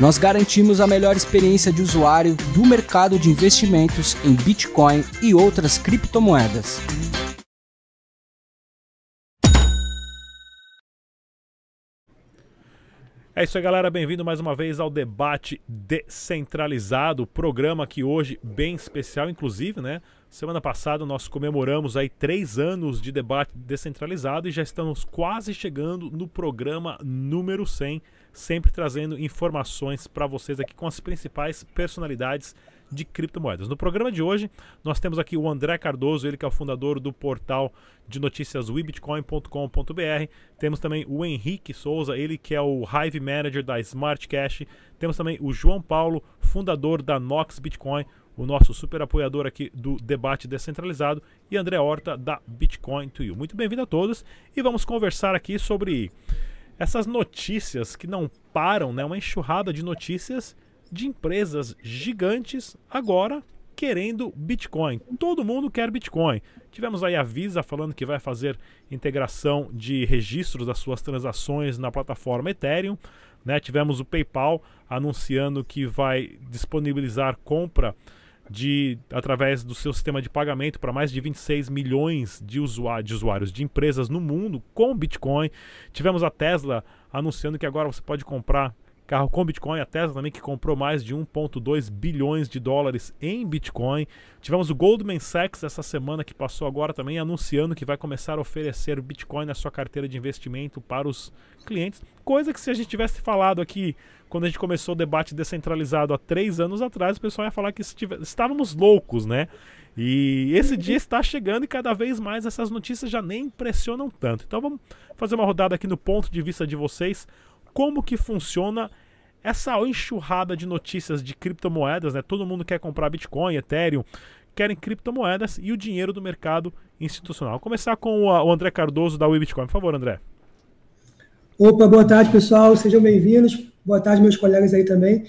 Nós garantimos a melhor experiência de usuário do mercado de investimentos em Bitcoin e outras criptomoedas. É isso aí, galera. Bem-vindo mais uma vez ao debate descentralizado, programa que hoje bem especial, inclusive, né? Semana passada nós comemoramos aí três anos de debate descentralizado e já estamos quase chegando no programa número 100 sempre trazendo informações para vocês aqui com as principais personalidades de criptomoedas. No programa de hoje, nós temos aqui o André Cardoso, ele que é o fundador do portal de notícias webitcoin.com.br. Temos também o Henrique Souza, ele que é o Hive Manager da Smart Cash. Temos também o João Paulo, fundador da Nox Bitcoin, o nosso super apoiador aqui do debate descentralizado, e André Horta da Bitcoin to You. Muito bem-vindo a todos e vamos conversar aqui sobre essas notícias que não param, né? Uma enxurrada de notícias de empresas gigantes agora querendo Bitcoin. Todo mundo quer Bitcoin. Tivemos aí a Visa falando que vai fazer integração de registros das suas transações na plataforma Ethereum. Né? Tivemos o PayPal anunciando que vai disponibilizar compra de através do seu sistema de pagamento para mais de 26 milhões de, usuários, de usuários de empresas no mundo com Bitcoin. Tivemos a Tesla anunciando que agora você pode comprar carro com Bitcoin, a Tesla também que comprou mais de 1.2 bilhões de dólares em Bitcoin. Tivemos o Goldman Sachs essa semana que passou agora também anunciando que vai começar a oferecer Bitcoin na sua carteira de investimento para os clientes, coisa que se a gente tivesse falado aqui quando a gente começou o debate descentralizado há três anos atrás, o pessoal ia falar que estávamos loucos, né? E esse dia está chegando e cada vez mais essas notícias já nem impressionam tanto. Então vamos fazer uma rodada aqui no ponto de vista de vocês como que funciona essa enxurrada de notícias de criptomoedas, né? Todo mundo quer comprar Bitcoin, Ethereum, querem criptomoedas e o dinheiro do mercado institucional. Vou começar com o André Cardoso da Bitcoin. Por favor, André. Opa, boa tarde, pessoal. Sejam bem-vindos. Boa tarde, meus colegas aí também.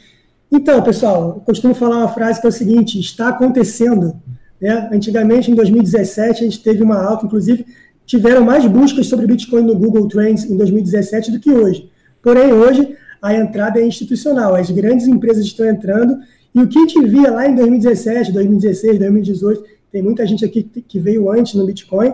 Então, pessoal, eu costumo falar uma frase que é o seguinte: está acontecendo. Né? Antigamente, em 2017, a gente teve uma alta, inclusive, tiveram mais buscas sobre Bitcoin no Google Trends em 2017 do que hoje. Porém, hoje a entrada é institucional, as grandes empresas estão entrando, e o que a gente via lá em 2017, 2016, 2018, tem muita gente aqui que veio antes no Bitcoin,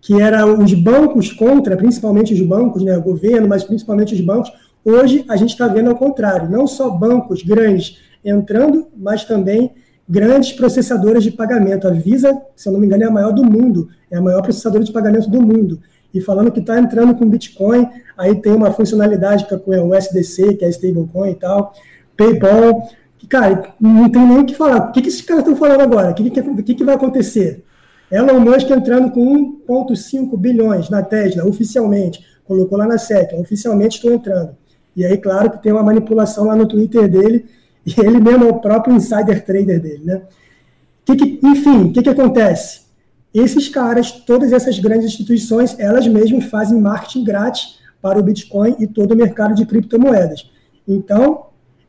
que era os bancos contra, principalmente os bancos, né, o governo, mas principalmente os bancos. Hoje a gente está vendo ao contrário, não só bancos grandes entrando, mas também grandes processadoras de pagamento. A Visa, se eu não me engano, é a maior do mundo, é a maior processadora de pagamento do mundo e falando que está entrando com Bitcoin, aí tem uma funcionalidade que é o SDC, que é stablecoin e tal, PayPal, que, cara, não tem nem o que falar. O que, que esses caras estão falando agora? O que, que, que, vai acontecer? Elon Musk entrando com 1,5 bilhões na Tesla, oficialmente, colocou lá na SEC, oficialmente estou entrando. E aí, claro que tem uma manipulação lá no Twitter dele, e ele mesmo é o próprio insider trader dele, né? Enfim, o que, que acontece? Esses caras, todas essas grandes instituições, elas mesmas fazem marketing grátis para o Bitcoin e todo o mercado de criptomoedas. Então,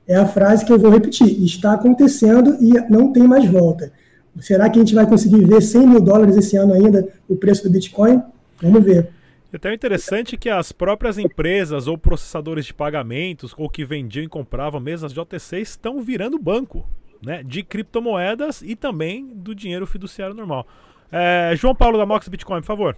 é a frase que eu vou repetir: está acontecendo e não tem mais volta. Será que a gente vai conseguir ver 100 mil dólares esse ano ainda o preço do Bitcoin? Vamos ver. É até interessante que as próprias empresas ou processadores de pagamentos ou que vendiam e compravam mesas de OTC estão virando banco né, de criptomoedas e também do dinheiro fiduciário normal. É, João Paulo da Mox Bitcoin, por favor.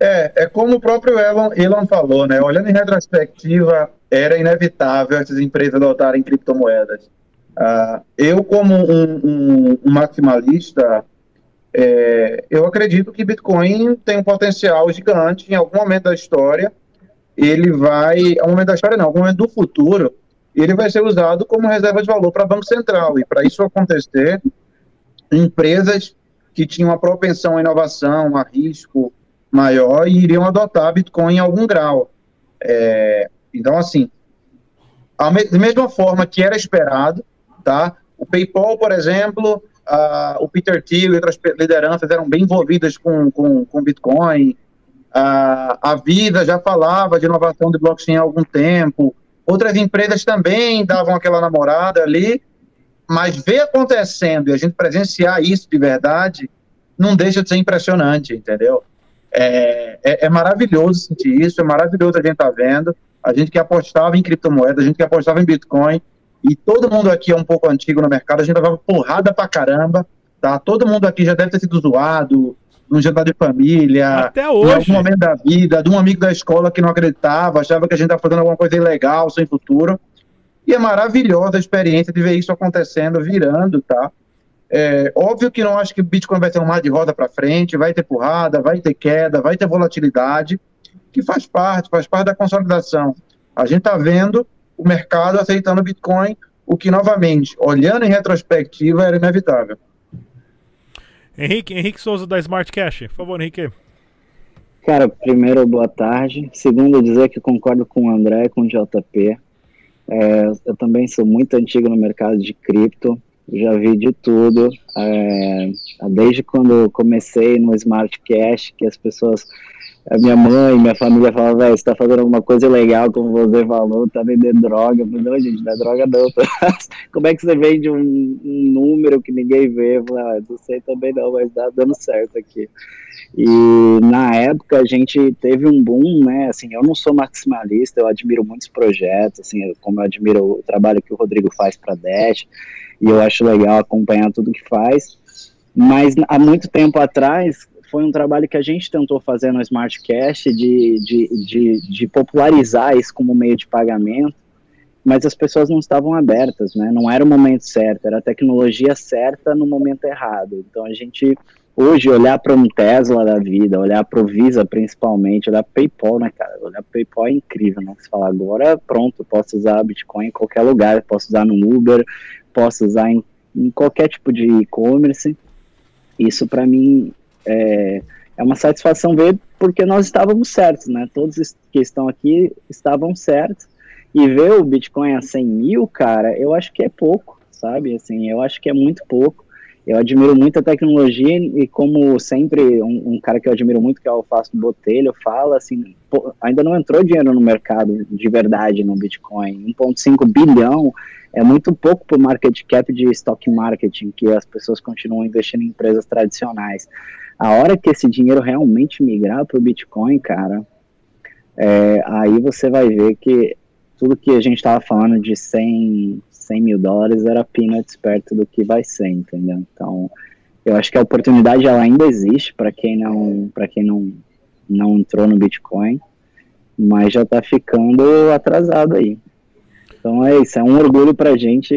É, é como o próprio Elon, Elon falou, né? Olhando em retrospectiva, era inevitável essas empresas adotarem criptomoedas. Uh, eu, como um, um, um maximalista, é, eu acredito que Bitcoin tem um potencial gigante. Em algum momento da história, ele vai. Algum momento da história, não, algum momento do futuro, ele vai ser usado como reserva de valor para Banco Central. E para isso acontecer, empresas que tinham uma propensão à inovação, a risco maior, e iriam adotar Bitcoin em algum grau. É, então, assim, da mesma forma que era esperado, tá? O PayPal, por exemplo, o Peter Thiel e outras lideranças eram bem envolvidas com, com, com Bitcoin. A Visa já falava de inovação de blockchain há algum tempo. Outras empresas também davam aquela namorada ali, mas ver acontecendo e a gente presenciar isso de verdade não deixa de ser impressionante, entendeu? É, é, é maravilhoso sentir isso, é maravilhoso a gente estar tá vendo. A gente que apostava em criptomoedas, a gente que apostava em Bitcoin, e todo mundo aqui é um pouco antigo no mercado, a gente levava porrada pra caramba, tá? Todo mundo aqui já deve ter sido zoado, num jantar de família, Até hoje. em algum momento da vida, de um amigo da escola que não acreditava, achava que a gente estava fazendo alguma coisa ilegal, sem futuro. E é maravilhosa a experiência de ver isso acontecendo, virando, tá? É, óbvio que não acho que o Bitcoin vai ter um mar de roda para frente, vai ter porrada, vai ter queda, vai ter volatilidade, que faz parte, faz parte da consolidação. A gente está vendo o mercado aceitando o Bitcoin, o que, novamente, olhando em retrospectiva, era inevitável. Henrique, Henrique Souza da Smart Cash, por favor, Henrique. Cara, primeiro, boa tarde. Segundo, dizer que concordo com o André e com o JP. É, eu também sou muito antigo no mercado de cripto, já vi de tudo. É, desde quando comecei no Smart Cash, que as pessoas a minha mãe, minha família falava, velho, você tá fazendo alguma coisa legal, como você falou, tá vendendo droga. Eu falei, não, gente, não é droga não. como é que você vende um, um número que ninguém vê? Eu falei, ah, não sei também não, mas tá dando certo aqui. E na época a gente teve um boom, né? Assim, eu não sou maximalista, eu admiro muitos projetos, assim, como eu admiro o trabalho que o Rodrigo faz para Dash, e eu acho legal acompanhar tudo que faz. Mas há muito tempo atrás, foi um trabalho que a gente tentou fazer no Smartcast de, de, de, de, popularizar isso como meio de pagamento, mas as pessoas não estavam abertas, né? Não era o momento certo, era a tecnologia certa no momento errado. Então a gente hoje olhar para um Tesla da vida, olhar para o Visa principalmente, olhar para PayPal, né, cara? Olhar para PayPal é incrível, né? Você fala agora pronto, posso usar Bitcoin em qualquer lugar, posso usar no Uber, posso usar em, em qualquer tipo de e-commerce. Isso para mim é, é uma satisfação ver porque nós estávamos certos, né? Todos que estão aqui estavam certos. E ver o Bitcoin a 100 mil, cara, eu acho que é pouco, sabe? Assim, eu acho que é muito pouco. Eu admiro muito a tecnologia e como sempre, um, um cara que eu admiro muito, que é o Fausto Botelho, fala assim, pô, ainda não entrou dinheiro no mercado de verdade no Bitcoin. 1.5 bilhão é muito pouco para o market cap de stock marketing, que as pessoas continuam investindo em empresas tradicionais. A hora que esse dinheiro realmente migrar para o Bitcoin, cara, é, aí você vai ver que tudo que a gente estava falando de 100, 100 mil dólares era peanuts perto do que vai ser, entendeu? Então, eu acho que a oportunidade ela ainda existe para quem não para quem não não entrou no Bitcoin, mas já está ficando atrasado aí. Então é isso, é um orgulho para a gente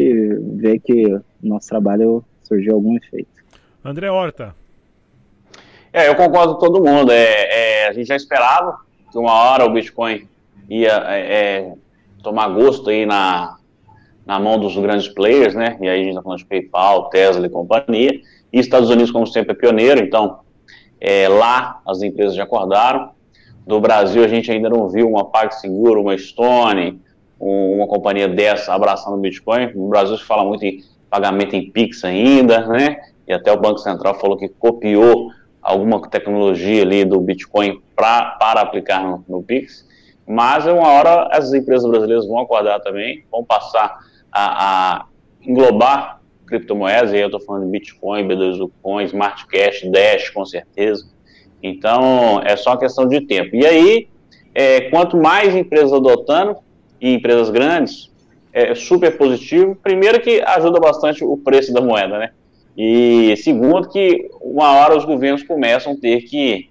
ver que nosso trabalho surgiu algum efeito. André Horta, é, eu concordo com todo mundo. É, é, a gente já esperava que uma hora o Bitcoin ia é, é, tomar gosto aí na, na mão dos grandes players, né? E aí a gente está falando de PayPal, Tesla e companhia. E Estados Unidos, como sempre, é pioneiro, então é, lá as empresas já acordaram. Do Brasil, a gente ainda não viu uma PagSeguro, uma Stone, um, uma companhia dessa abraçando o Bitcoin. No Brasil se fala muito em pagamento em Pix ainda, né? E até o Banco Central falou que copiou alguma tecnologia ali do Bitcoin pra, para aplicar no, no Pix, mas uma hora as empresas brasileiras vão acordar também, vão passar a, a englobar criptomoedas, e eu estou falando de Bitcoin, B2U Coin, Smart Cash, Dash, com certeza. Então, é só questão de tempo. E aí, é, quanto mais empresas adotando, e empresas grandes, é super positivo. Primeiro que ajuda bastante o preço da moeda, né? E segundo, que uma hora os governos começam a ter que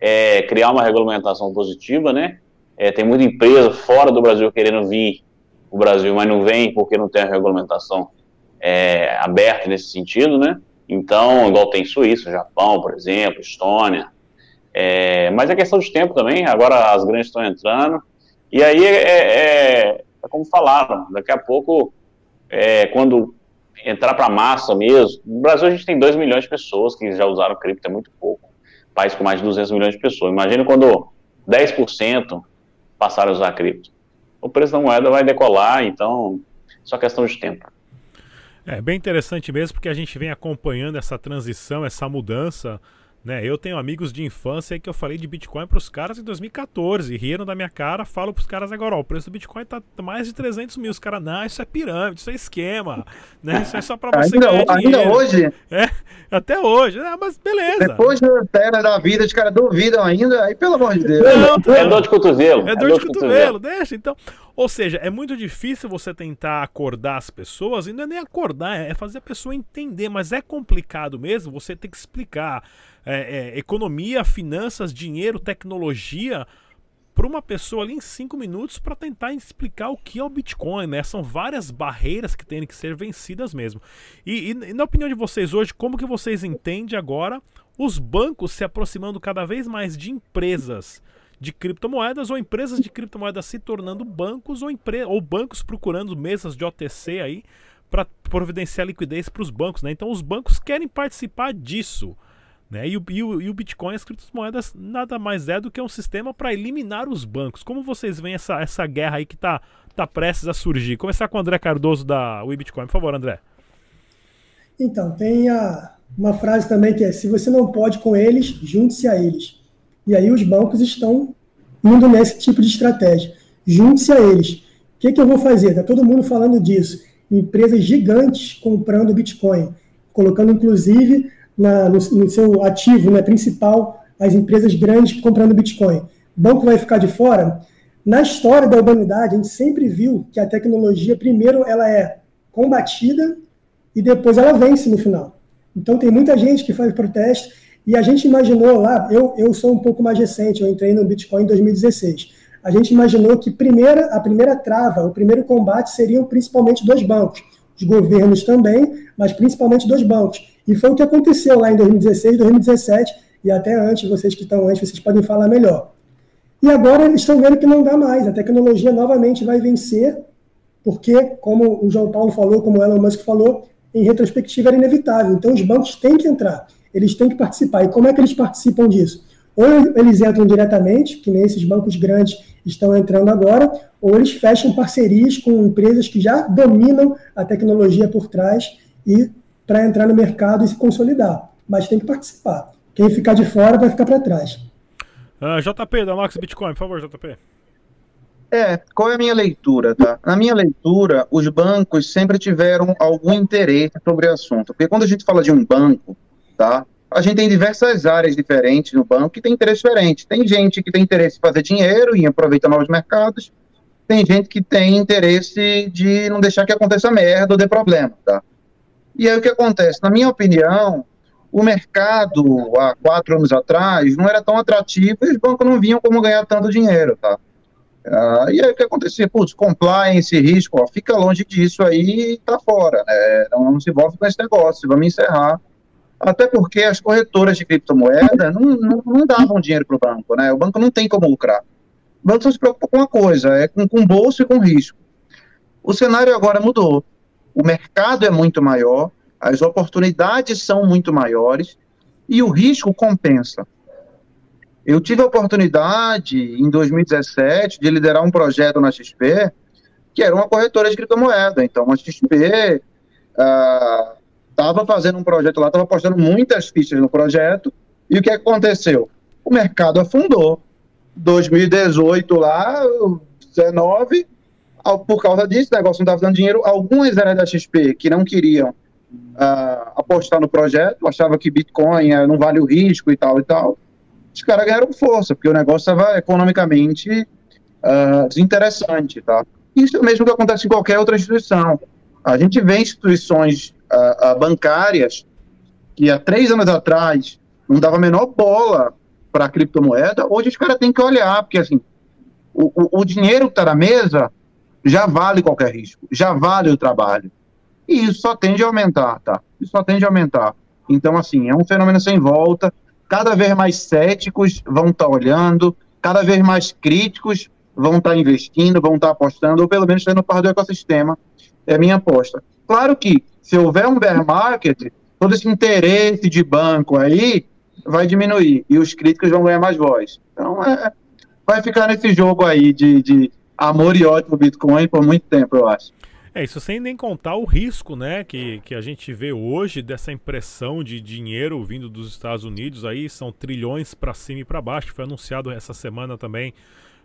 é, criar uma regulamentação positiva, né? É, tem muita empresa fora do Brasil querendo vir o Brasil, mas não vem porque não tem a regulamentação é, aberta nesse sentido, né? Então, igual tem Suíça, Japão, por exemplo, Estônia. É, mas é questão de tempo também, agora as grandes estão entrando. E aí é, é, é como falaram, daqui a pouco, é, quando entrar para a massa mesmo. No Brasil a gente tem 2 milhões de pessoas que já usaram cripto, é muito pouco. País com mais de 200 milhões de pessoas. Imagina quando 10% passaram a usar cripto. o preço da moeda vai decolar, então só questão de tempo. É bem interessante mesmo, porque a gente vem acompanhando essa transição, essa mudança né, eu tenho amigos de infância que eu falei de Bitcoin para os caras em 2014, riram da minha cara, falo para os caras agora, ó, o preço do Bitcoin tá mais de 300 mil. Os caras, não, isso é pirâmide, isso é esquema, né, isso é só para você ainda, ganhar dinheiro. Ainda hoje? É, até hoje, é, mas beleza. Depois da terra da vida, os caras duvidam ainda, aí pelo amor de Deus. Não, tá, é dor de cotovelo. É, é dor, de, de cotovelo, cotovelo, deixa, então... Ou seja, é muito difícil você tentar acordar as pessoas, e não é nem acordar, é fazer a pessoa entender, mas é complicado mesmo, você tem que explicar é, é, economia, finanças, dinheiro, tecnologia para uma pessoa ali em cinco minutos para tentar explicar o que é o Bitcoin, né? São várias barreiras que têm que ser vencidas mesmo. E, e, e, na opinião de vocês hoje, como que vocês entendem agora os bancos se aproximando cada vez mais de empresas de criptomoedas ou empresas de criptomoedas se tornando bancos ou, ou bancos procurando mesas de OTC aí para providenciar liquidez para os bancos, né? Então os bancos querem participar disso. Né? E, o, e, o, e o Bitcoin, as criptomoedas, nada mais é do que um sistema para eliminar os bancos. Como vocês veem essa, essa guerra aí que está tá prestes a surgir? Começar com o André Cardoso da Bitcoin, por favor, André. Então, tem a, uma frase também que é: se você não pode com eles, junte-se a eles. E aí os bancos estão indo nesse tipo de estratégia. Junte-se a eles. O que, que eu vou fazer? Está todo mundo falando disso. Empresas gigantes comprando Bitcoin, colocando inclusive na, no, no, seu ativo né, principal as empresas grandes comprando Bitcoin. O banco vai ficar de fora? Na história da humanidade, a gente sempre viu que a tecnologia, primeiro, ela é combatida e depois ela vence no final. Então, tem muita gente que faz protesto e a gente imaginou lá, eu, eu sou um pouco mais recente, eu entrei no Bitcoin em 2016. A gente imaginou que primeira, a primeira trava, o primeiro combate seriam principalmente dois bancos. Os governos também, mas principalmente dois bancos. E foi o que aconteceu lá em 2016, 2017 e até antes, vocês que estão antes, vocês podem falar melhor. E agora eles estão vendo que não dá mais, a tecnologia novamente vai vencer, porque, como o João Paulo falou, como o Elon Musk falou, em retrospectiva era inevitável. Então os bancos têm que entrar, eles têm que participar. E como é que eles participam disso? Ou eles entram diretamente, que nem esses bancos grandes estão entrando agora, ou eles fecham parcerias com empresas que já dominam a tecnologia por trás e para entrar no mercado e se consolidar. Mas tem que participar. Quem ficar de fora vai ficar para trás. Uh, ah, JP, da Max Bitcoin, por favor, JP. É, qual é a minha leitura, tá? Na minha leitura, os bancos sempre tiveram algum interesse sobre o assunto. Porque quando a gente fala de um banco, tá? A gente tem diversas áreas diferentes no banco que tem interesse diferente. Tem gente que tem interesse em fazer dinheiro e aproveitar novos mercados. Tem gente que tem interesse de não deixar que aconteça merda ou dê problema, tá? E aí o que acontece? Na minha opinião, o mercado há quatro anos atrás não era tão atrativo e os bancos não vinham como ganhar tanto dinheiro, tá? Ah, e aí o que acontecia? Putz, compliance, risco, ó, fica longe disso aí e tá fora, né? Não, não, se envolve com esse negócio, vamos encerrar. Até porque as corretoras de criptomoeda não, não, não davam dinheiro para o banco, né? O banco não tem como lucrar. O banco só se preocupa com uma coisa, é com, com bolso e com risco. O cenário agora mudou o mercado é muito maior, as oportunidades são muito maiores e o risco compensa. Eu tive a oportunidade, em 2017, de liderar um projeto na XP, que era uma corretora de criptomoeda. Então, a XP estava fazendo um projeto lá, estava apostando muitas fichas no projeto, e o que aconteceu? O mercado afundou. 2018 lá, 19, por causa disso, o negócio não estava dando dinheiro. Algumas áreas da XP que não queriam uh, apostar no projeto, achavam que Bitcoin uh, não vale o risco e tal e tal. Os caras ganharam força, porque o negócio estava economicamente uh, desinteressante, tá? Isso é o mesmo que acontece em qualquer outra instituição. A gente vê instituições uh, bancárias que há três anos atrás não dava a menor bola para a criptomoeda, hoje os caras têm que olhar, porque assim, o, o, o dinheiro que está na mesa já vale qualquer risco, já vale o trabalho. E isso só tende a aumentar, tá? Isso só tende a aumentar. Então, assim, é um fenômeno sem volta. Cada vez mais céticos vão estar tá olhando, cada vez mais críticos vão estar tá investindo, vão estar tá apostando, ou pelo menos tendo parte do ecossistema. É a minha aposta. Claro que, se houver um bear market, todo esse interesse de banco aí vai diminuir e os críticos vão ganhar mais voz. Então, é, vai ficar nesse jogo aí de, de amor e ódio pro Bitcoin por muito tempo, eu acho. É, isso sem nem contar o risco, né, que, que a gente vê hoje dessa impressão de dinheiro vindo dos Estados Unidos aí, são trilhões para cima e para baixo. Foi anunciado essa semana também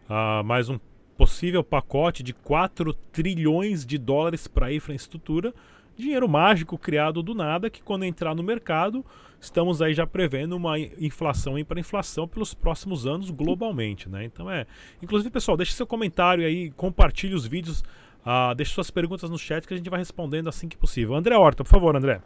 uh, mais um possível pacote de 4 trilhões de dólares para infraestrutura. Dinheiro mágico criado do nada que quando entrar no mercado, estamos aí já prevendo uma inflação e hiperinflação pelos próximos anos globalmente, né? Então é, inclusive pessoal, deixe seu comentário aí, compartilhe os vídeos Uh, deixe suas perguntas no chat que a gente vai respondendo assim que possível. André Horta, por favor, André.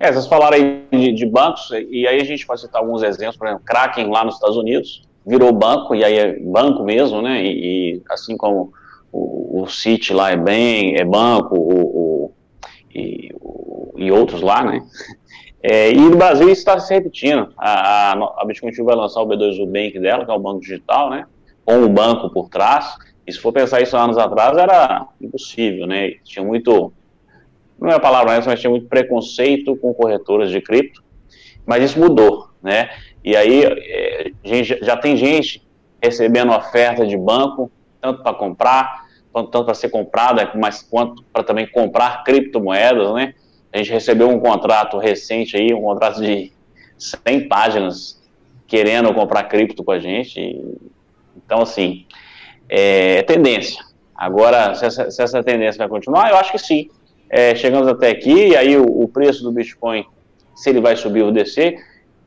É, vocês falaram aí de, de, bancos, e aí a gente pode citar alguns exemplos, por exemplo, Kraken lá nos Estados Unidos virou banco, e aí é banco mesmo, né? E, e assim como o, o City lá é bem, é banco, o, o, e, o, e outros lá, né? É, e no Brasil isso está se repetindo. A, a, a Bitcoin vai lançar o B2U Bank dela, que é o banco digital, né? Com o banco por trás. E se for pensar isso anos atrás, era impossível, né? Tinha muito, não é a palavra essa, mas tinha muito preconceito com corretoras de cripto, mas isso mudou, né? E aí é, já tem gente recebendo oferta de banco, tanto para comprar, tanto para ser comprada, mas quanto para também comprar criptomoedas, né? A gente recebeu um contrato recente aí, um contrato de 100 páginas, querendo comprar cripto com a gente. Então, assim, é, tendência. Agora, se essa, se essa, tendência vai continuar, eu acho que sim. É, chegamos até aqui, e aí o, o, preço do Bitcoin, se ele vai subir ou descer,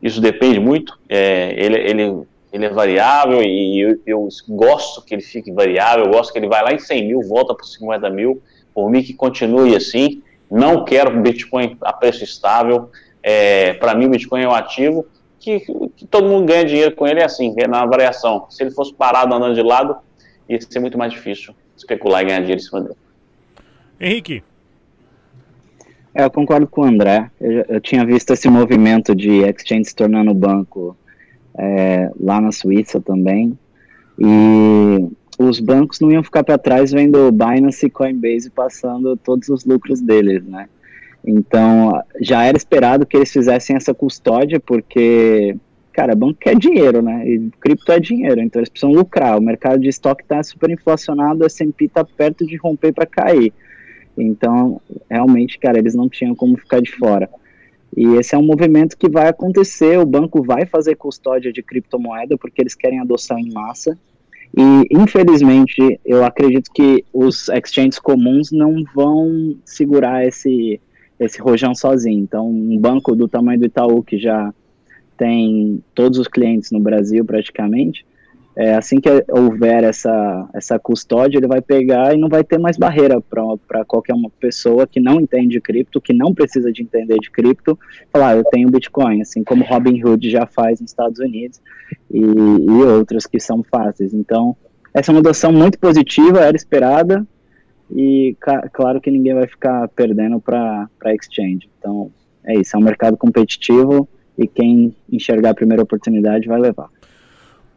isso depende muito. É, ele, ele, ele é variável e eu, eu, gosto que ele fique variável, eu gosto que ele vai lá em 100 mil, volta para 50 mil, por mim que continue assim. Não quero Bitcoin a preço estável. É, para mim, o Bitcoin é um ativo que, que, todo mundo ganha dinheiro com ele, é assim, é na variação. Se ele fosse parado andando de lado, ia ser muito mais difícil especular e ganhar dinheiro em cima dele. Henrique. É, eu concordo com o André. Eu, eu, tinha visto esse movimento de exchange se tornando banco é, lá na Suíça também. E os bancos não iam ficar para trás vendo Binance e Coinbase passando todos os lucros deles, né? Então, já era esperado que eles fizessem essa custódia, porque cara, banco quer dinheiro, né? E cripto é dinheiro, então eles precisam lucrar. O mercado de estoque está super inflacionado, a S&P está perto de romper para cair. Então, realmente, cara, eles não tinham como ficar de fora. E esse é um movimento que vai acontecer, o banco vai fazer custódia de criptomoeda porque eles querem adoção em massa. E, infelizmente, eu acredito que os exchanges comuns não vão segurar esse, esse rojão sozinho. Então, um banco do tamanho do Itaú, que já tem todos os clientes no Brasil praticamente, é, assim que houver essa, essa custódia, ele vai pegar e não vai ter mais barreira para qualquer uma pessoa que não entende cripto, que não precisa de entender de cripto, falar, ah, eu tenho Bitcoin, assim como Robinhood já faz nos Estados Unidos e, e outras que são fáceis. Então, essa é uma adoção muito positiva, era esperada, e claro que ninguém vai ficar perdendo para exchange. Então, é isso, é um mercado competitivo, e quem enxergar a primeira oportunidade vai levar.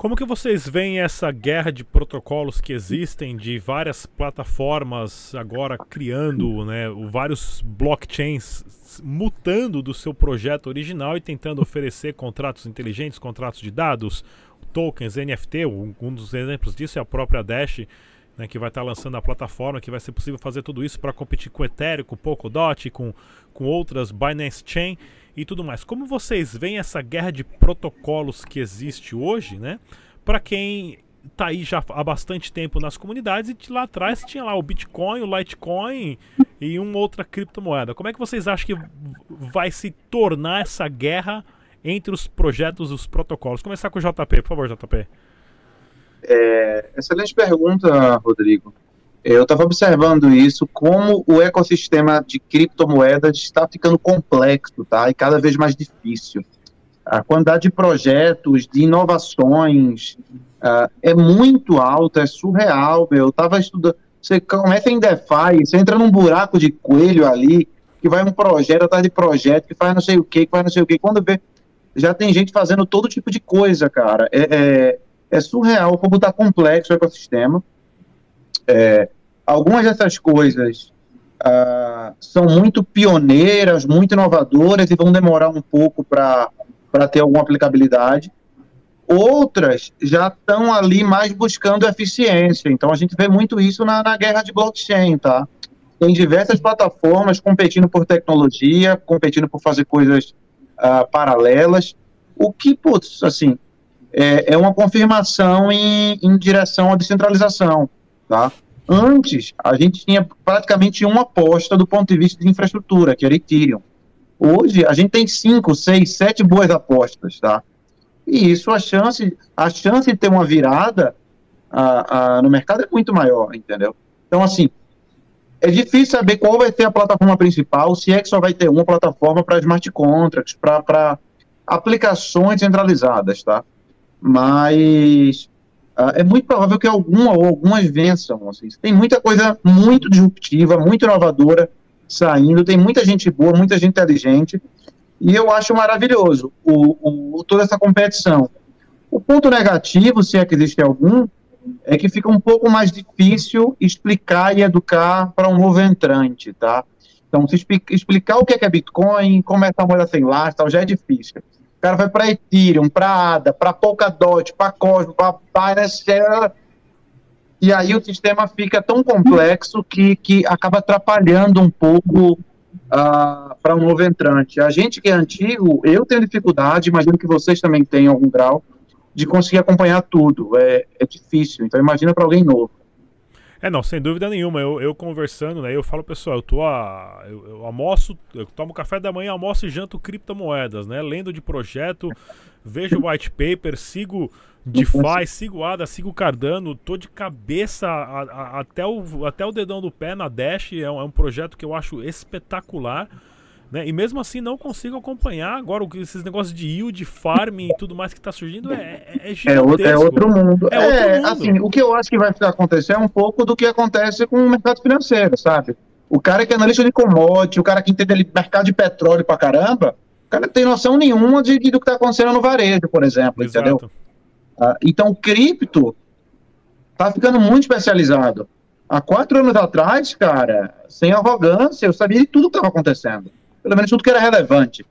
Como que vocês veem essa guerra de protocolos que existem de várias plataformas agora criando, né, vários blockchains mutando do seu projeto original e tentando oferecer contratos inteligentes, contratos de dados, tokens, NFT, um dos exemplos disso é a própria Dash, né, que vai estar lançando a plataforma, que vai ser possível fazer tudo isso para competir com Ethereum, com Polkadot, com, com outras Binance Chain e tudo mais. Como vocês veem essa guerra de protocolos que existe hoje, né? Para quem está aí já há bastante tempo nas comunidades e lá atrás tinha lá o Bitcoin, o Litecoin e uma outra criptomoeda. Como é que vocês acham que vai se tornar essa guerra entre os projetos e os protocolos? Começar com o JP, por favor, JP. É, excelente pergunta, Rodrigo. Eu estava observando isso, como o ecossistema de criptomoedas está ficando complexo, tá? E cada vez mais difícil. A quantidade de projetos, de inovações, uh, é muito alta, é surreal, meu. Eu estava estudando. Você começa em DeFi, você entra num buraco de coelho ali, que vai um projeto atrás de projeto, que faz não sei o que, que faz não sei o que. Quando vê, já tem gente fazendo todo tipo de coisa, cara. É, é, é surreal como está complexo o ecossistema. É, algumas dessas coisas uh, são muito pioneiras, muito inovadoras e vão demorar um pouco para ter alguma aplicabilidade. outras já estão ali mais buscando eficiência. Então a gente vê muito isso na, na guerra de blockchain, tá? Tem diversas plataformas competindo por tecnologia, competindo por fazer coisas uh, paralelas. O que, putz, assim, é, é uma confirmação em, em direção à descentralização, tá? Antes, a gente tinha praticamente uma aposta do ponto de vista de infraestrutura, que era Ethereum. Hoje, a gente tem cinco, seis, sete boas apostas, tá? E isso, a chance, a chance de ter uma virada a, a, no mercado é muito maior, entendeu? Então, assim, é difícil saber qual vai ser a plataforma principal, se é que só vai ter uma plataforma para smart contracts, para aplicações centralizadas, tá? Mas uh, é muito provável que alguma ou algumas vençam. Assim. Tem muita coisa muito disruptiva, muito inovadora saindo, tem muita gente boa, muita gente inteligente, e eu acho maravilhoso o, o, toda essa competição. O ponto negativo, se é que existe algum, é que fica um pouco mais difícil explicar e educar para um novo entrante, tá? Então, se explicar o que é, Bitcoin, como é essa moeda sem lastro, já é difícil. Cara vai para Ethereum, para ADA, para Polkadot, para Cosmos, para Binance, e aí o sistema fica tão complexo que, que acaba atrapalhando um pouco uh, para um novo entrante. A gente que é antigo, eu tenho dificuldade, imagino que vocês também têm algum grau, de conseguir acompanhar tudo. É, é difícil. Então imagina para alguém novo. É, não, sem dúvida nenhuma. Eu, eu conversando, né? Eu falo, pessoal, eu tô a. Eu, eu, almoço, eu tomo café da manhã, almoço e janto criptomoedas, né? Lendo de projeto, vejo white paper, sigo DeFi, sigo ADA, sigo Cardano, tô de cabeça a, a, até, o, até o dedão do pé na Dash. É um, é um projeto que eu acho espetacular. Né? E mesmo assim não consigo acompanhar agora esses negócios de yield, farming e tudo mais que está surgindo é, é, é, é, outro, é outro mundo. É, outro é, mundo. assim, o que eu acho que vai acontecer é um pouco do que acontece com o mercado financeiro, sabe? O cara que é analista de commodity, o cara que entende ali mercado de petróleo pra caramba, o cara não tem noção nenhuma de, de do que está acontecendo no varejo, por exemplo, Exato. entendeu? Ah, então, o cripto tá ficando muito especializado. Há quatro anos atrás, cara, sem arrogância, eu sabia de tudo que estava acontecendo pelo menos tudo que era relevante.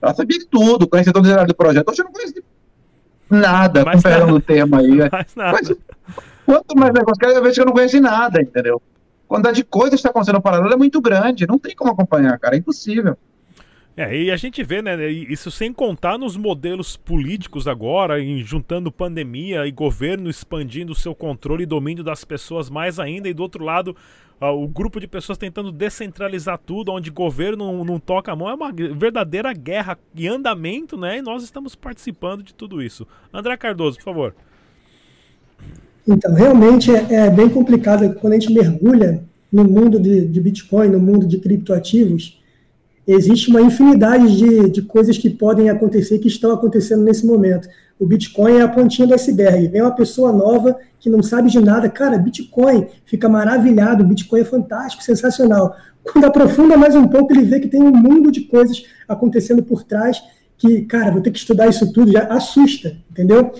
Ela sabia de tudo, conhecia todos os detalhes do projeto. Hoje eu não conheço nada, mais com perdão do tema aí. Mais nada. Mas, quanto mais negócio, cada vez que eu não conheci nada, entendeu? A quantidade de coisas que está acontecendo no paralelo é muito grande, não tem como acompanhar, cara, é impossível. É, e a gente vê, né, isso sem contar nos modelos políticos agora, em juntando pandemia e governo expandindo o seu controle e domínio das pessoas mais ainda, e do outro lado, uh, o grupo de pessoas tentando descentralizar tudo, onde governo não, não, toca a mão, é uma verdadeira guerra em andamento, né, e nós estamos participando de tudo isso. André Cardoso, por favor. Então, realmente é, é bem complicado quando a gente mergulha no mundo de, de Bitcoin, no mundo de criptoativos, existe uma infinidade de, de coisas que podem acontecer, que estão acontecendo nesse momento. O Bitcoin é a pontinha do iceberg. Vem uma pessoa nova que não sabe de nada, cara, Bitcoin, fica maravilhado, Bitcoin é fantástico, sensacional. Quando aprofunda mais um pouco, ele vê que tem um mundo de coisas acontecendo por trás que, cara, vou ter que estudar isso tudo, já assusta, entendeu?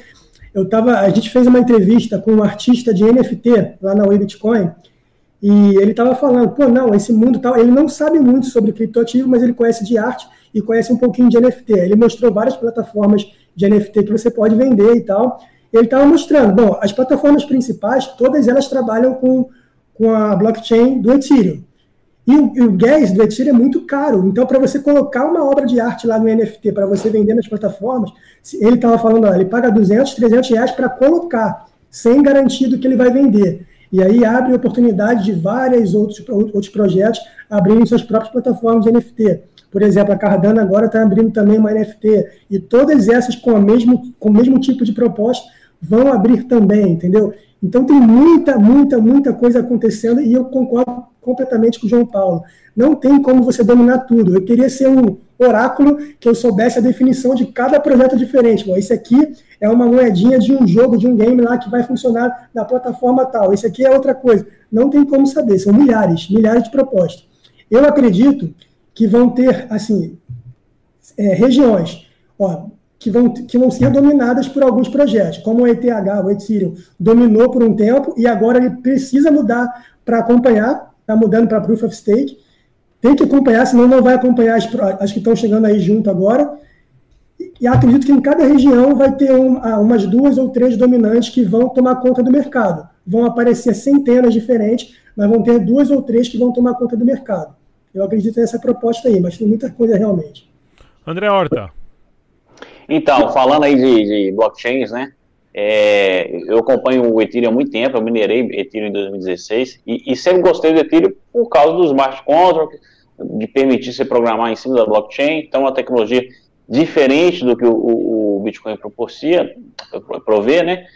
Eu tava, a gente fez uma entrevista com um artista de NFT lá na Web Bitcoin, e ele estava falando, pô, não, esse mundo tal, ele não sabe muito sobre criptoativo, mas ele conhece de arte e conhece um pouquinho de NFT. Ele mostrou várias plataformas de NFT que você pode vender e tal. Ele estava mostrando, bom, as plataformas principais, todas elas trabalham com, com a blockchain do Ethereum. E o, e o gas do Ethereum é muito caro. Então, para você colocar uma obra de arte lá no NFT, para você vender nas plataformas, ele estava falando, ó, ele paga 200, 300 reais para colocar, sem garantia do que ele vai vender. E aí abre oportunidade de vários outros, outros projetos abrirem suas próprias plataformas de NFT. Por exemplo, a Cardano agora está abrindo também uma NFT. E todas essas com, a mesmo, com o mesmo tipo de proposta vão abrir também, entendeu? Então tem muita, muita, muita coisa acontecendo e eu concordo completamente com o João Paulo. Não tem como você dominar tudo. Eu queria ser um oráculo que eu soubesse a definição de cada projeto diferente. Bom, esse aqui é uma moedinha de um jogo, de um game lá que vai funcionar na plataforma tal. Esse aqui é outra coisa. Não tem como saber. São milhares, milhares de propostas. Eu acredito que vão ter, assim, é, regiões. Ó, que vão, que vão ser dominadas por alguns projetos, como o ETH, o Ethereum, dominou por um tempo e agora ele precisa mudar para acompanhar, está mudando para Proof of Stake, tem que acompanhar, senão não vai acompanhar as, as que estão chegando aí junto agora. E acredito que em cada região vai ter um, ah, umas duas ou três dominantes que vão tomar conta do mercado. Vão aparecer centenas diferentes, mas vão ter duas ou três que vão tomar conta do mercado. Eu acredito nessa proposta aí, mas tem muita coisa realmente. André Horta. Então, falando aí de, de blockchains, né? É, eu acompanho o Ethereum há muito tempo, eu minerei Ethereum em 2016 e, e, sempre gostei do Ethereum por causa dos smart contracts, de permitir se programar em cima da blockchain. Então, uma tecnologia diferente do que o, o, Bitcoin proporcia, provê, né?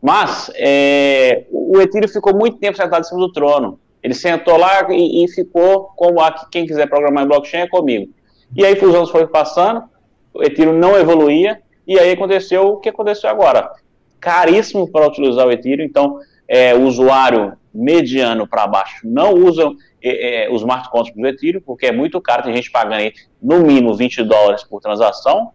Mas é, o Ethereum ficou muito tempo sentado em cima do trono. Ele sentou lá e, e ficou como aqui, quem quiser programar em blockchain é comigo. E aí os anos foram passando, o Ethereum não evoluía, e aí aconteceu o que aconteceu agora. Caríssimo para utilizar o Ethereum, então é, o usuário mediano para baixo não usa é, é, os smart contracts do Ethereum, porque é muito caro, tem gente pagando aí, no mínimo 20 dólares por transação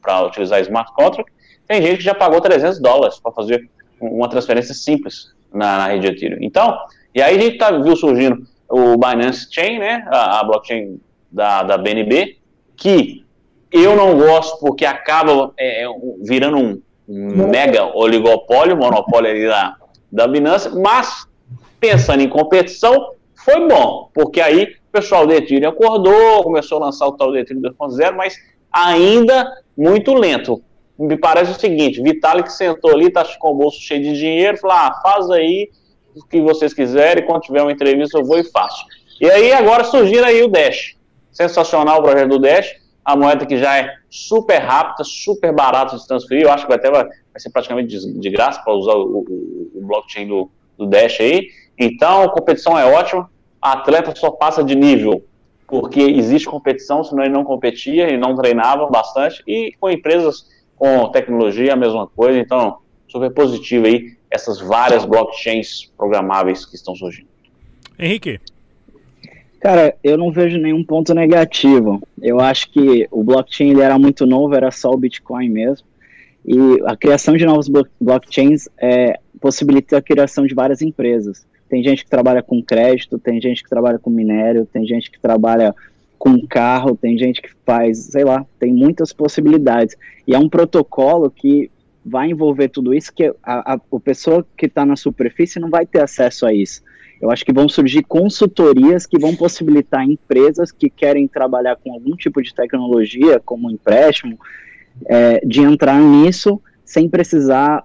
para utilizar smart contract, tem gente que já pagou 300 dólares para fazer uma transferência simples na, na rede Ethereum. Então, e aí a gente tá, viu surgindo o Binance Chain, né, a, a blockchain da, da BNB, que eu não gosto porque acaba é, é virando um, mega oligopólio, monopólio ali da, da Binance, mas pensando em competição, foi bom, porque aí o pessoal do Ethereum acordou, começou a lançar o tal do Ethereum 2.0, mas ainda muito lento. Me parece o seguinte, Vitalik sentou ali, tá com o bolso cheio de dinheiro, falou, ah, faz aí o que vocês quiserem, quando tiver uma entrevista eu vou e faço. E aí agora surgiu aí o Dash. Sensacional o projeto do Dash, a moeda que já é super rápida, super barata de transferir, eu acho que vai, até, vai ser praticamente de, de graça para usar o, o, o blockchain do, do Dash aí. Então, a competição é ótima, atleta só passa de nível porque existe competição, senão ele não competia e não treinava bastante, e com empresas com tecnologia a mesma coisa, então super positivo aí essas várias blockchains programáveis que estão surgindo. Henrique. Cara, eu não vejo nenhum ponto negativo. Eu acho que o blockchain ele era muito novo, era só o Bitcoin mesmo. E a criação de novos blockchains é, possibilita a criação de várias empresas. Tem gente que trabalha com crédito, tem gente que trabalha com minério, tem gente que trabalha com carro, tem gente que faz, sei lá, tem muitas possibilidades. E é um protocolo que vai envolver tudo isso, que a, a, a pessoa que está na superfície não vai ter acesso a isso. Eu acho que vão surgir consultorias que vão possibilitar empresas que querem trabalhar com algum tipo de tecnologia, como empréstimo, é, de entrar nisso sem precisar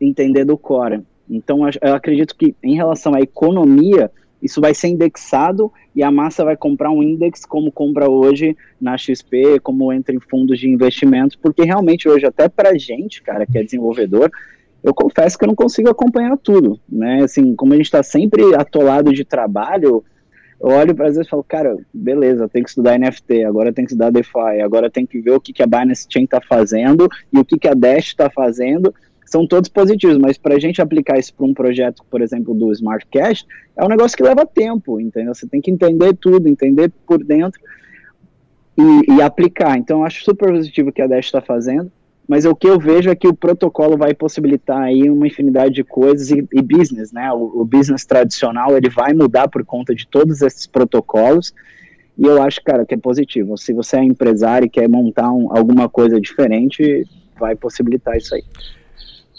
entender do core. Então, eu acredito que em relação à economia, isso vai ser indexado e a massa vai comprar um index como compra hoje na XP, como entra em fundos de investimento, porque realmente hoje, até para gente, cara, que é desenvolvedor, eu confesso que eu não consigo acompanhar tudo, né? Assim, como a gente está sempre atolado de trabalho, eu olho para vezes e falo, cara, beleza, tem que estudar NFT, agora tem que estudar DeFi, agora tem que ver o que, que a Binance Chain está fazendo e o que, que a Dash está fazendo, são todos positivos, mas para a gente aplicar isso para um projeto, por exemplo, do Smart Cash, é um negócio que leva tempo, entendeu? Você tem que entender tudo, entender por dentro e, e aplicar. Então, eu acho super positivo o que a Dash está fazendo, mas o que eu vejo é que o protocolo vai possibilitar aí uma infinidade de coisas e, e business, né? O, o business tradicional ele vai mudar por conta de todos esses protocolos. E eu acho, cara, que é positivo. Se você é empresário e quer montar um, alguma coisa diferente, vai possibilitar isso aí.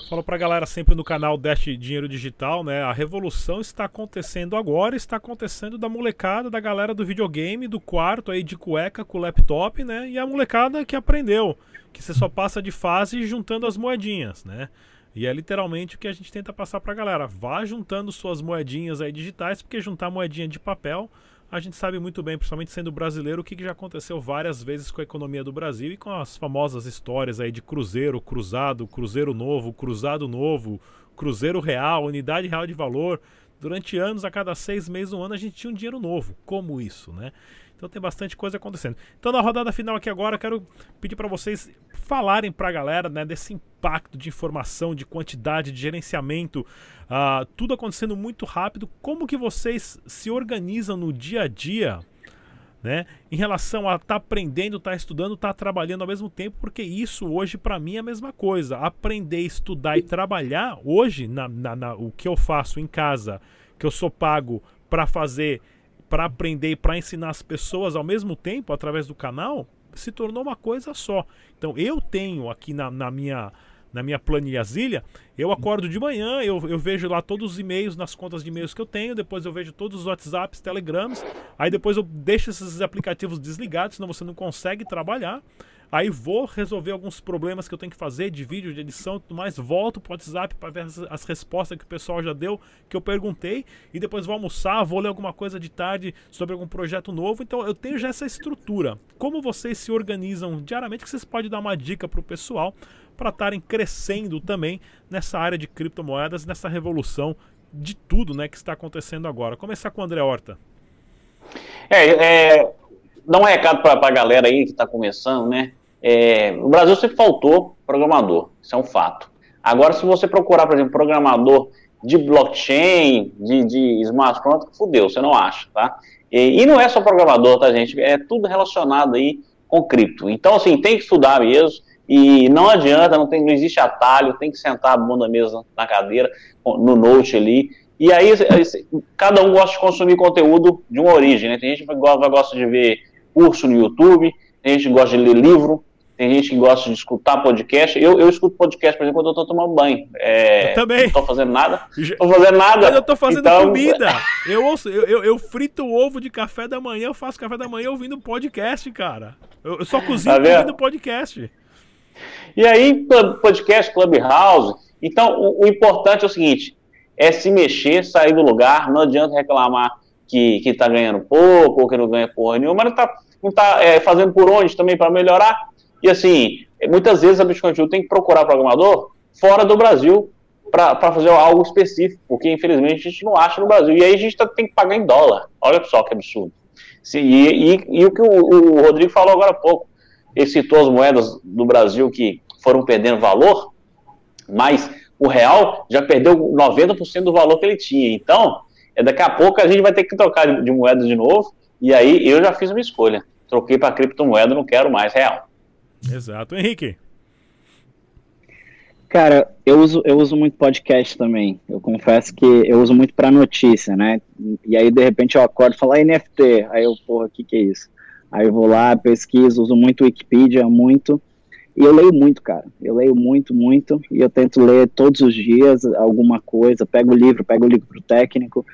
Falo pra galera sempre no canal Dash Dinheiro Digital, né? A revolução está acontecendo agora, está acontecendo da molecada, da galera do videogame, do quarto aí de cueca com o laptop, né? E a molecada que aprendeu que você só passa de fase juntando as moedinhas, né? E é literalmente o que a gente tenta passar pra galera. Vá juntando suas moedinhas aí digitais, porque juntar moedinha de papel a gente sabe muito bem, principalmente sendo brasileiro, o que, já aconteceu várias vezes com a economia do Brasil e com as famosas histórias aí de cruzeiro, cruzado, cruzeiro novo, cruzado novo, cruzeiro real, unidade real de valor. Durante anos, a cada seis meses, um ano, a gente tinha um dinheiro novo. Como isso, né? Então tem bastante coisa acontecendo. Então na rodada final aqui agora, quero pedir para vocês falarem para a galera né, desse impacto de informação, de quantidade, de gerenciamento, uh, tudo acontecendo muito rápido. Como que vocês se organizam no dia a dia né? Em relação a estar tá aprendendo, estar tá estudando, estar tá trabalhando ao mesmo tempo, porque isso hoje para mim é a mesma coisa. Aprender, estudar e trabalhar hoje, na, na, na, o que eu faço em casa, que eu sou pago para fazer para aprender e para ensinar as pessoas ao mesmo tempo através do canal, se tornou uma coisa só. Então eu tenho aqui na, na minha na minha planilhazilha, eu acordo de manhã, eu, eu vejo lá todos os e-mails nas contas de e-mails que eu tenho, depois eu vejo todos os WhatsApps, Telegrams, aí depois eu deixo esses aplicativos desligados, senão você não consegue trabalhar. Aí vou resolver alguns problemas que eu tenho que fazer de vídeo, de edição e tudo mais. Volto pro WhatsApp para ver as, as, respostas que o pessoal já deu, que eu perguntei. E depois vou almoçar, vou ler alguma coisa de tarde sobre algum projeto novo. Então eu tenho já essa estrutura. Como vocês se organizam diariamente, que vocês podem dar uma dica pro pessoal para estarem crescendo também nessa área de criptomoedas, nessa revolução de tudo né, que está acontecendo agora. Começar com o André Horta. É, é, dá um recado para a galera aí que está começando, né? É, no Brasil sempre faltou programador, isso é um fato. Agora, se você procurar, por exemplo, programador de blockchain, de, de smart contract, fudeu, você não acha, tá? E, e, não é só programador, tá, gente? É tudo relacionado aí com cripto. Então, assim, tem que estudar mesmo. E não adianta, não, tem, não existe atalho, tem que sentar a bunda mesmo na cadeira, no note ali. E aí, cada um gosta de consumir conteúdo de uma origem, né? Tem gente que gosta de ver curso no YouTube, tem gente que gosta de ler livro, tem gente que gosta de escutar podcast. Eu, eu escuto podcast, por exemplo, quando eu tô tomando banho. É, eu também. Não tô fazendo nada. Tô fazendo nada. Mas eu tô fazendo então... comida. Eu, ouço, eu, eu, eu, frito o ovo de café da manhã, eu faço café da manhã ouvindo podcast, cara. Eu, eu só cozinho tá ouvindo podcast. E aí, podcast, Clubhouse. Então, o, o, importante é o seguinte: é se mexer, sair do lugar. Não adianta reclamar que, que tá ganhando pouco ou que não ganha porra nenhuma, mas não tá, não tá é, fazendo por onde também para melhorar. E assim, muitas vezes a Bitcoin tem que procurar programador fora do Brasil para fazer algo específico, porque infelizmente a gente não acha no Brasil. E aí a gente tá, tem que pagar em dólar. Olha só que absurdo. E, e, e, o que o, o, Rodrigo falou agora há pouco, ele citou as moedas do Brasil que foram perdendo valor, mas o real já perdeu 90% do valor que ele tinha. Então, é, daqui a pouco a gente vai ter que trocar de, de moeda de novo, e aí eu já fiz uma escolha. Troquei para criptomoeda, não quero mais real. Exato. Henrique. Cara, eu uso, eu uso muito podcast também. Eu confesso que eu uso muito para notícia, né? E aí, de repente, eu acordo e falo, ah, NFT. Aí eu, porra, o que, que é isso? Aí eu vou lá, pesquiso, uso muito Wikipedia, muito. E eu leio muito, cara. Eu leio muito, muito. E eu tento ler todos os dias alguma coisa. Pego o livro, pego o livro técnico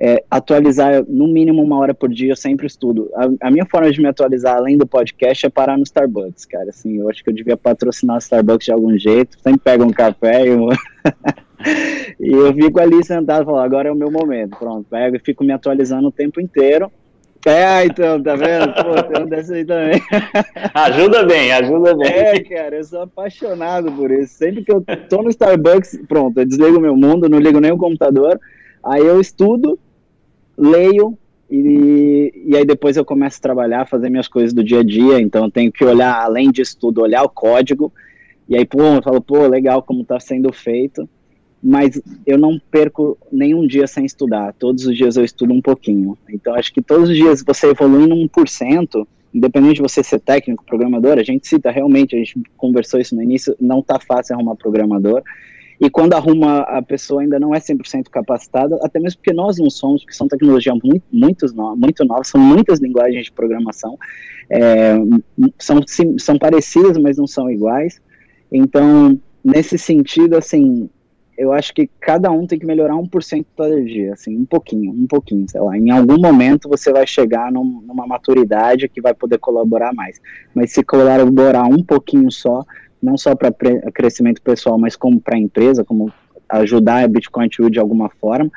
é, atualizar no mínimo uma hora por dia, eu sempre estudo. A, a, minha forma de me atualizar, além do podcast, é parar no Starbucks, cara. Assim, eu acho que eu devia patrocinar o Starbucks de algum jeito. Sempre pego um café e eu... e eu fico ali sentado e falo, agora é o meu momento. Pronto, pego e fico me atualizando o tempo inteiro. É, então, tá vendo? Pô, tem um aí também. ajuda bem, ajuda bem. É, cara, eu sou apaixonado por isso. Sempre que eu tô no Starbucks, pronto, eu desligo meu mundo, não ligo nem o computador, aí eu estudo, leio e, e aí depois eu começo a trabalhar, fazer minhas coisas do dia a dia, então eu tenho que olhar, além disso tudo, olhar o código, e aí, pô, eu falo, pô, legal como está sendo feito, mas eu não perco nenhum dia sem estudar, todos os dias eu estudo um pouquinho, então acho que todos os dias você evoluindo 1%, independente de você ser técnico, programador, a gente cita realmente, a gente conversou isso no início, não tá fácil arrumar programador, e quando arruma, a pessoa ainda não é 100% capacitada, até mesmo porque nós não somos, porque são tecnologias muito, muito, muito são muitas linguagens de programação, é, são, são parecidas, mas não são iguais. Então, nesse sentido, assim, eu acho que cada um tem que melhorar 1% todo dia, assim, um pouquinho, um pouquinho, sei lá. Em algum momento você vai chegar num, numa maturidade que vai poder colaborar mais. Mas se colaborar um pouquinho só, não só para crescimento pessoal, mas como para a empresa, como ajudar a Bitcoin to de alguma forma,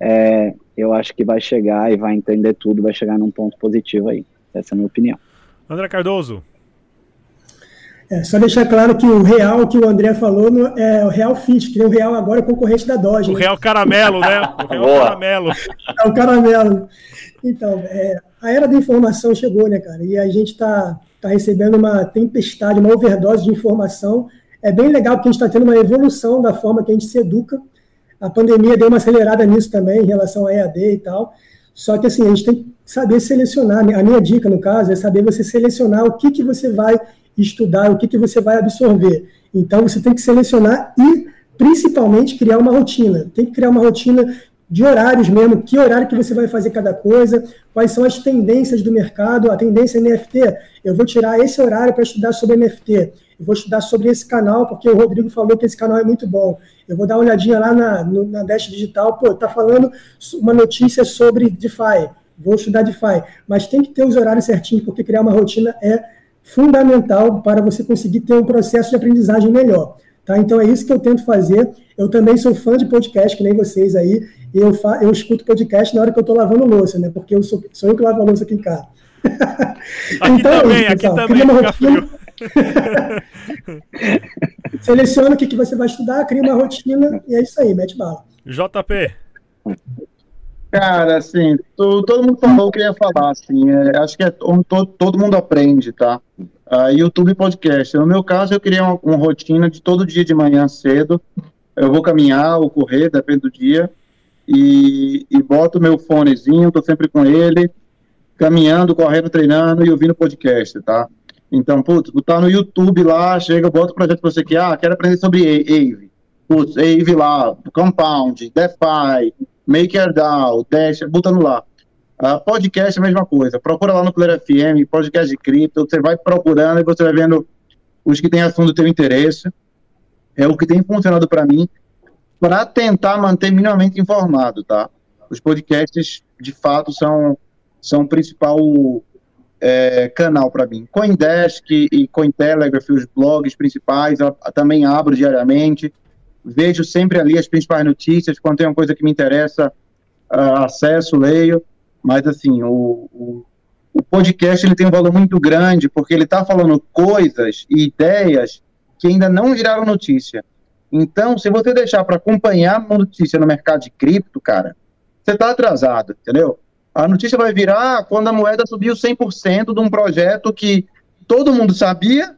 é, eu acho que vai chegar e vai entender tudo, vai chegar num ponto positivo aí. Essa é a minha opinião. André Cardoso. É, só deixar claro que o real que o André falou é o real fit, que é o real agora é concorrente da Doge. O né? real caramelo, né? O real caramelo. É o caramelo. Então, é, a era da informação chegou, né, cara? E a gente está está recebendo uma tempestade, uma overdose de informação. É bem legal porque a gente está tendo uma evolução da forma que a gente se educa. A pandemia deu uma acelerada nisso também, em relação a EAD e tal. Só que assim, a gente tem que saber selecionar. A minha dica, no caso, é saber você selecionar o que, que você vai estudar, o que, que você vai absorver. Então, você tem que selecionar e, principalmente, criar uma rotina. Tem que criar uma rotina de horários mesmo, que horário que você vai fazer cada coisa, quais são as tendências do mercado, a tendência NFT, eu vou tirar esse horário para estudar sobre NFT, eu vou estudar sobre esse canal, porque o Rodrigo falou que esse canal é muito bom, eu vou dar uma olhadinha lá na, no, na Dash Digital, pô, tá falando uma notícia sobre DeFi, vou estudar DeFi, mas tem que ter os horários certinhos, porque criar uma rotina é fundamental para você conseguir ter um processo de aprendizagem melhor. Tá? Então é isso que eu tento fazer. Eu também sou fã de podcast, que nem vocês aí, e eu, fa eu escuto podcast na hora que eu estou lavando louça, né? Porque eu sou, sou eu que lavo a louça aqui em casa. Aqui então, também, é isso, pessoal. aqui também, uma rotina... Seleciona o que, que você vai estudar, cria uma rotina e é isso aí, mete bala. JP. Cara, assim, tu, todo mundo falou o que ia falar, assim, é, acho que é onde todo, todo mundo aprende, tá? Uh, YouTube podcast. No meu caso, eu queria uma, uma, rotina de todo dia de manhã cedo. Eu vou caminhar ou correr, depende do dia, e, e boto meu fonezinho, tô sempre com ele, caminhando, correndo, treinando e ouvindo podcast, tá? Então, putz, botar no YouTube lá, chega, bota o projeto que você quer, ah, quero aprender sobre AVE. Putz, AVE lá, Compound, DeFi, MakerDAO, Dash, botando lá. Uh, podcast é a mesma coisa. Procura lá no Player FM, podcast de cripto. Você vai procurando e você vai vendo os que têm assunto do teu interesse. É o que tem funcionado para mim para tentar manter minimamente informado, tá? Os podcasts, de fato, são, são o principal é, canal para mim. Coindesk e Cointelegraph, os blogs principais, eu também abro diariamente vejo sempre ali as principais notícias, quando tem uma coisa que me interessa, uh, acesso, leio, mas assim, o, o, o, podcast ele tem um valor muito grande, porque ele está falando coisas e ideias que ainda não viraram notícia. Então, se você deixar para acompanhar uma notícia no mercado de cripto, cara, você está atrasado, entendeu? A notícia vai virar quando a moeda subiu 100% de um projeto que todo mundo sabia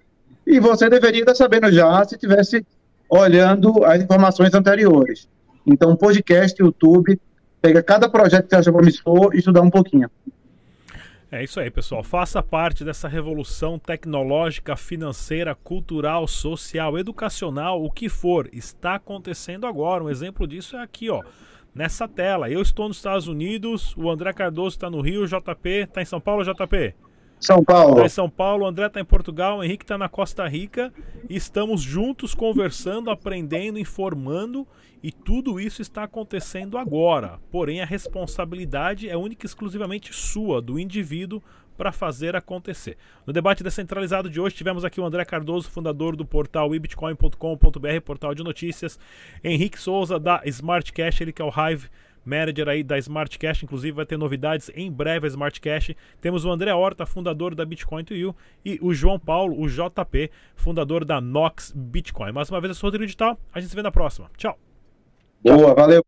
e você deveria estar sabendo já se tivesse olhando as informações anteriores. Então, podcast, YouTube, pega cada projeto que você acha promissor e estudar um pouquinho. É isso aí, pessoal. Faça parte dessa revolução tecnológica, financeira, cultural, social, educacional, o que for. Está acontecendo agora. Um exemplo disso é aqui, ó. Nessa tela. Eu estou nos Estados Unidos, o André Cardoso está no Rio, JP está em São Paulo, JP? São Paulo. Em São Paulo, o André está em Portugal, o Henrique está na Costa Rica estamos juntos conversando, aprendendo, informando e tudo isso está acontecendo agora. Porém, a responsabilidade é única e exclusivamente sua, do indivíduo, para fazer acontecer. No debate descentralizado de hoje, tivemos aqui o André Cardoso, fundador do portal ibitcoin.com.br, portal de notícias, Henrique Souza da Smart Cash, ele que é o Hive manager aí da Smart Cash, inclusive vai ter novidades em breve a Smart Cash. Temos o André Horta, fundador da Bitcoin to You, e o João Paulo, o JP, fundador da Nox Bitcoin. Mais uma vez, eu sou o Rodrigo Digital, a gente se vê na próxima. Tchau. Boa, valeu.